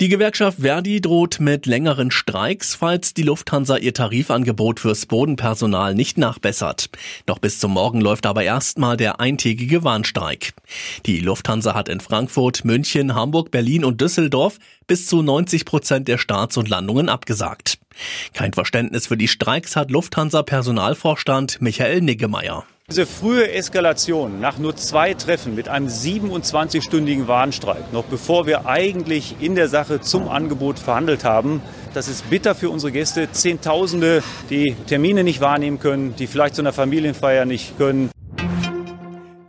Die Gewerkschaft Verdi droht mit längeren Streiks, falls die Lufthansa ihr Tarifangebot fürs Bodenpersonal nicht nachbessert. Noch bis zum Morgen läuft aber erstmal der eintägige Warnstreik. Die Lufthansa hat in Frankfurt, München, Hamburg, Berlin und Düsseldorf bis zu 90 Prozent der Starts und Landungen abgesagt. Kein Verständnis für die Streiks hat Lufthansa-Personalvorstand Michael Niggemeier. Diese frühe Eskalation nach nur zwei Treffen mit einem 27-stündigen Warnstreik, noch bevor wir eigentlich in der Sache zum Angebot verhandelt haben, das ist bitter für unsere Gäste. Zehntausende, die Termine nicht wahrnehmen können, die vielleicht zu einer Familienfeier nicht können.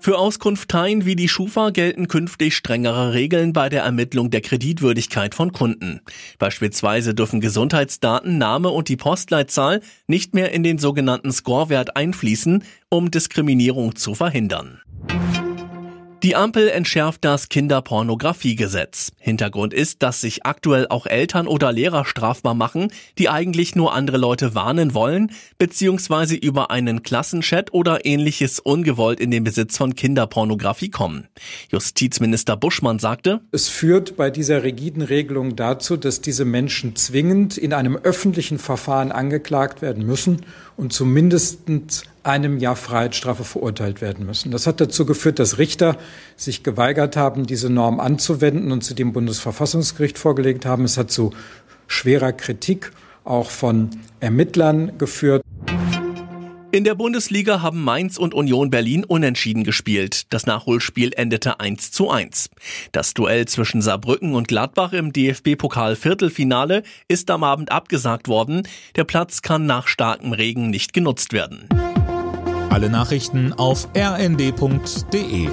Für Auskunfteien wie die Schufa gelten künftig strengere Regeln bei der Ermittlung der Kreditwürdigkeit von Kunden. Beispielsweise dürfen Gesundheitsdaten, Name und die Postleitzahl nicht mehr in den sogenannten Scorewert einfließen, um Diskriminierung zu verhindern. Die Ampel entschärft das Kinderpornografiegesetz. Hintergrund ist, dass sich aktuell auch Eltern oder Lehrer strafbar machen, die eigentlich nur andere Leute warnen wollen, beziehungsweise über einen Klassenchat oder ähnliches ungewollt in den Besitz von Kinderpornografie kommen. Justizminister Buschmann sagte, Es führt bei dieser rigiden Regelung dazu, dass diese Menschen zwingend in einem öffentlichen Verfahren angeklagt werden müssen und zumindest einem Jahr Freiheitsstrafe verurteilt werden müssen. Das hat dazu geführt, dass Richter sich geweigert haben, diese Norm anzuwenden und sie dem Bundesverfassungsgericht vorgelegt haben. Es hat zu schwerer Kritik auch von Ermittlern geführt. In der Bundesliga haben Mainz und Union Berlin unentschieden gespielt. Das Nachholspiel endete 1 zu 1. Das Duell zwischen Saarbrücken und Gladbach im DFB-Pokal Viertelfinale ist am Abend abgesagt worden. Der Platz kann nach starkem Regen nicht genutzt werden. Alle Nachrichten auf rnd.de